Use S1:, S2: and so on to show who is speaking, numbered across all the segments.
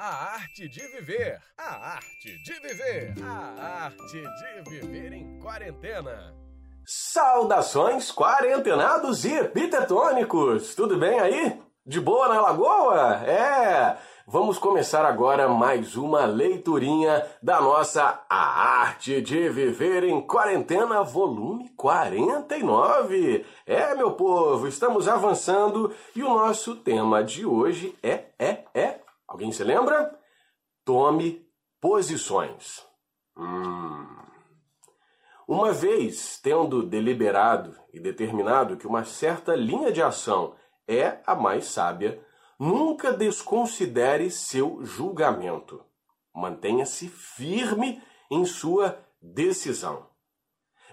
S1: A arte de viver, a arte de viver, a arte de viver em quarentena.
S2: Saudações quarentenados e epitetônicos! Tudo bem aí? De boa na lagoa? É! Vamos começar agora mais uma leiturinha da nossa A Arte de Viver em Quarentena, volume 49. É, meu povo, estamos avançando e o nosso tema de hoje é. Alguém se lembra? Tome posições. Hum. Uma vez tendo deliberado e determinado que uma certa linha de ação é a mais sábia, Nunca desconsidere seu julgamento. Mantenha-se firme em sua decisão.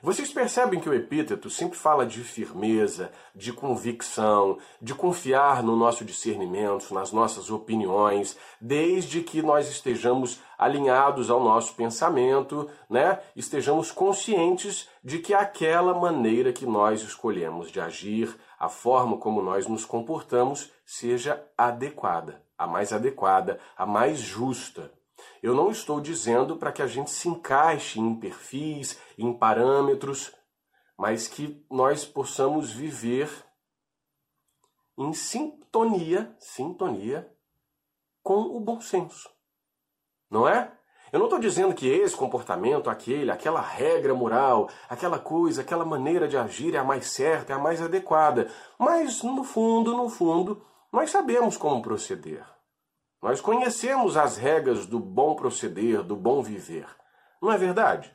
S2: Vocês percebem que o epíteto sempre fala de firmeza, de convicção, de confiar no nosso discernimento, nas nossas opiniões, desde que nós estejamos alinhados ao nosso pensamento, né? Estejamos conscientes de que aquela maneira que nós escolhemos de agir, a forma como nós nos comportamos, seja adequada, a mais adequada, a mais justa. Eu não estou dizendo para que a gente se encaixe em perfis, em parâmetros, mas que nós possamos viver em sintonia, sintonia com o bom senso. Não é? Eu não estou dizendo que esse comportamento, aquele, aquela regra moral, aquela coisa, aquela maneira de agir é a mais certa, é a mais adequada. Mas, no fundo, no fundo, nós sabemos como proceder. Nós conhecemos as regras do bom proceder, do bom viver. Não é verdade?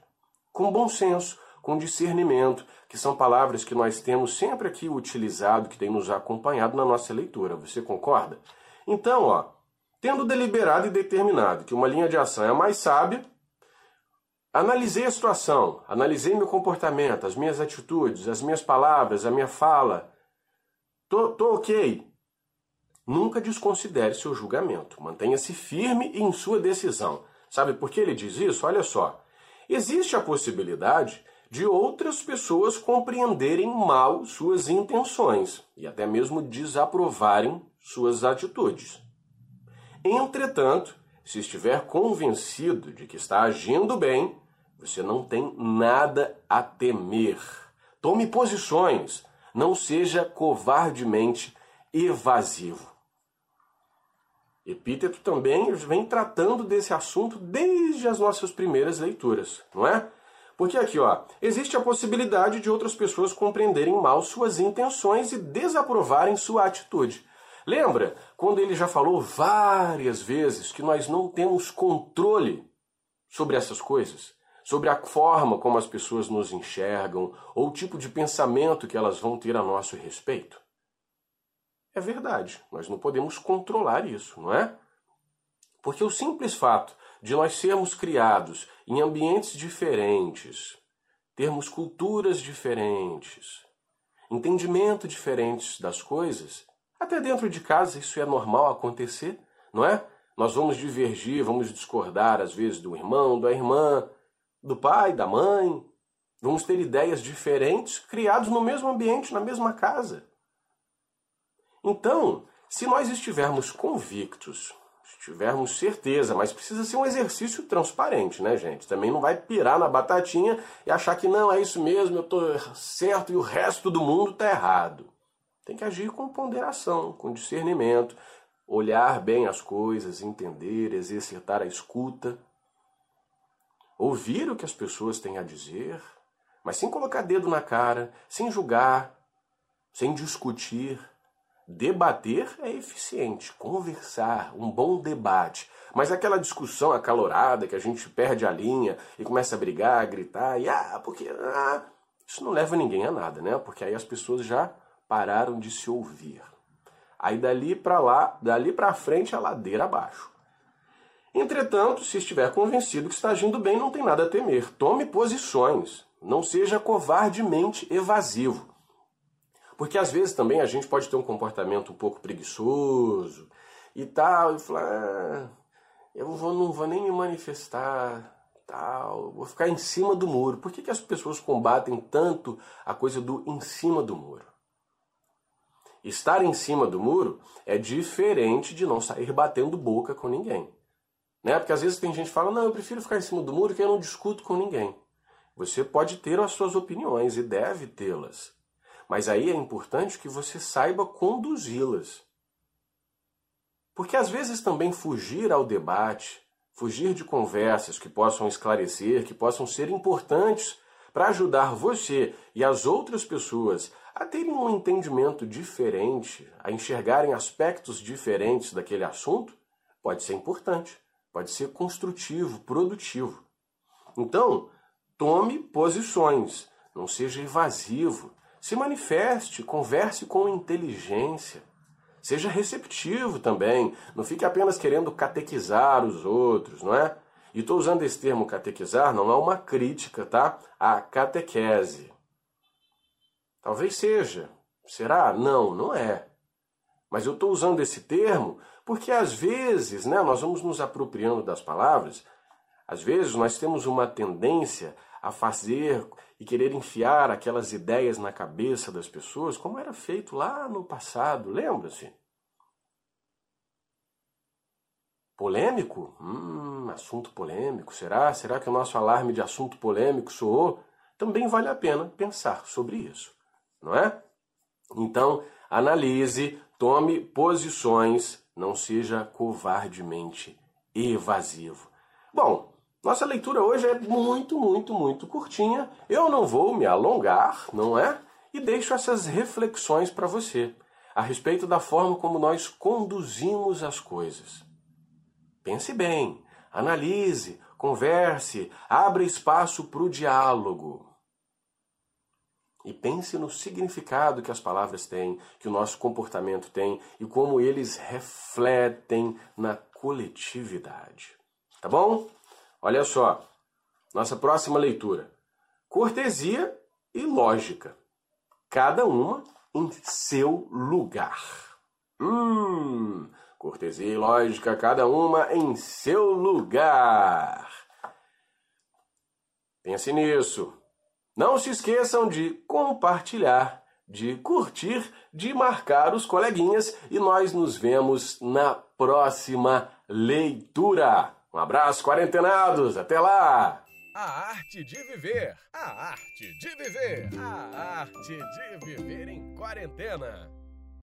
S2: Com bom senso, com discernimento, que são palavras que nós temos sempre aqui utilizado, que tem nos acompanhado na nossa leitura. Você concorda? Então, ó, tendo deliberado e determinado que uma linha de ação é a mais sábia, analisei a situação, analisei meu comportamento, as minhas atitudes, as minhas palavras, a minha fala. Tô, tô ok. Nunca desconsidere seu julgamento. Mantenha-se firme em sua decisão. Sabe por que ele diz isso? Olha só. Existe a possibilidade de outras pessoas compreenderem mal suas intenções e até mesmo desaprovarem suas atitudes. Entretanto, se estiver convencido de que está agindo bem, você não tem nada a temer. Tome posições, não seja covardemente evasivo. Epíteto também vem tratando desse assunto desde as nossas primeiras leituras, não é? Porque aqui, ó, existe a possibilidade de outras pessoas compreenderem mal suas intenções e desaprovarem sua atitude. Lembra quando ele já falou várias vezes que nós não temos controle sobre essas coisas? Sobre a forma como as pessoas nos enxergam ou o tipo de pensamento que elas vão ter a nosso respeito? É verdade. Nós não podemos controlar isso, não é? Porque o simples fato de nós sermos criados em ambientes diferentes, termos culturas diferentes, entendimento diferentes das coisas, até dentro de casa isso é normal acontecer, não é? Nós vamos divergir, vamos discordar às vezes do irmão, da irmã, do pai, da mãe. Vamos ter ideias diferentes criados no mesmo ambiente, na mesma casa. Então, se nós estivermos convictos, tivermos certeza, mas precisa ser um exercício transparente, né, gente? Também não vai pirar na batatinha e achar que não, é isso mesmo, eu estou certo e o resto do mundo está errado. Tem que agir com ponderação, com discernimento, olhar bem as coisas, entender, exercitar a escuta, ouvir o que as pessoas têm a dizer, mas sem colocar dedo na cara, sem julgar, sem discutir, Debater é eficiente, conversar, um bom debate. Mas aquela discussão acalorada que a gente perde a linha e começa a brigar, a gritar, e ah, porque. Ah, isso não leva ninguém a nada, né? Porque aí as pessoas já pararam de se ouvir. Aí dali para lá, dali para frente, a ladeira abaixo. Entretanto, se estiver convencido que está agindo bem, não tem nada a temer. Tome posições. Não seja covardemente evasivo. Porque às vezes também a gente pode ter um comportamento um pouco preguiçoso e tal, e falar, ah, eu vou, não vou nem me manifestar, tal, vou ficar em cima do muro. Por que, que as pessoas combatem tanto a coisa do em cima do muro? Estar em cima do muro é diferente de não sair batendo boca com ninguém. Né? Porque às vezes tem gente que fala, não, eu prefiro ficar em cima do muro que eu não discuto com ninguém. Você pode ter as suas opiniões e deve tê-las. Mas aí é importante que você saiba conduzi-las. Porque às vezes também fugir ao debate, fugir de conversas que possam esclarecer, que possam ser importantes para ajudar você e as outras pessoas a terem um entendimento diferente, a enxergarem aspectos diferentes daquele assunto, pode ser importante, pode ser construtivo, produtivo. Então, tome posições, não seja evasivo, se manifeste, converse com inteligência. Seja receptivo também, não fique apenas querendo catequizar os outros, não é? E estou usando esse termo catequizar, não é uma crítica, tá? A catequese. Talvez seja. Será? Não, não é. Mas eu estou usando esse termo porque às vezes, né, nós vamos nos apropriando das palavras, às vezes nós temos uma tendência a fazer e querer enfiar aquelas ideias na cabeça das pessoas, como era feito lá no passado, lembra-se? Polêmico? Hum, assunto polêmico. Será? Será que o nosso alarme de assunto polêmico soou? Também vale a pena pensar sobre isso, não é? Então, analise, tome posições, não seja covardemente evasivo. Bom, nossa leitura hoje é muito, muito, muito curtinha. Eu não vou me alongar, não é? E deixo essas reflexões para você a respeito da forma como nós conduzimos as coisas. Pense bem, analise, converse, abra espaço para o diálogo. E pense no significado que as palavras têm, que o nosso comportamento tem e como eles refletem na coletividade. Tá bom? Olha só, nossa próxima leitura: cortesia e lógica, cada uma em seu lugar. Hum, cortesia e lógica, cada uma em seu lugar. Pense nisso. Não se esqueçam de compartilhar, de curtir, de marcar os coleguinhas e nós nos vemos na próxima leitura. Um abraço, quarentenados. Até lá!
S1: A arte de viver. A arte de viver. A arte de viver em quarentena.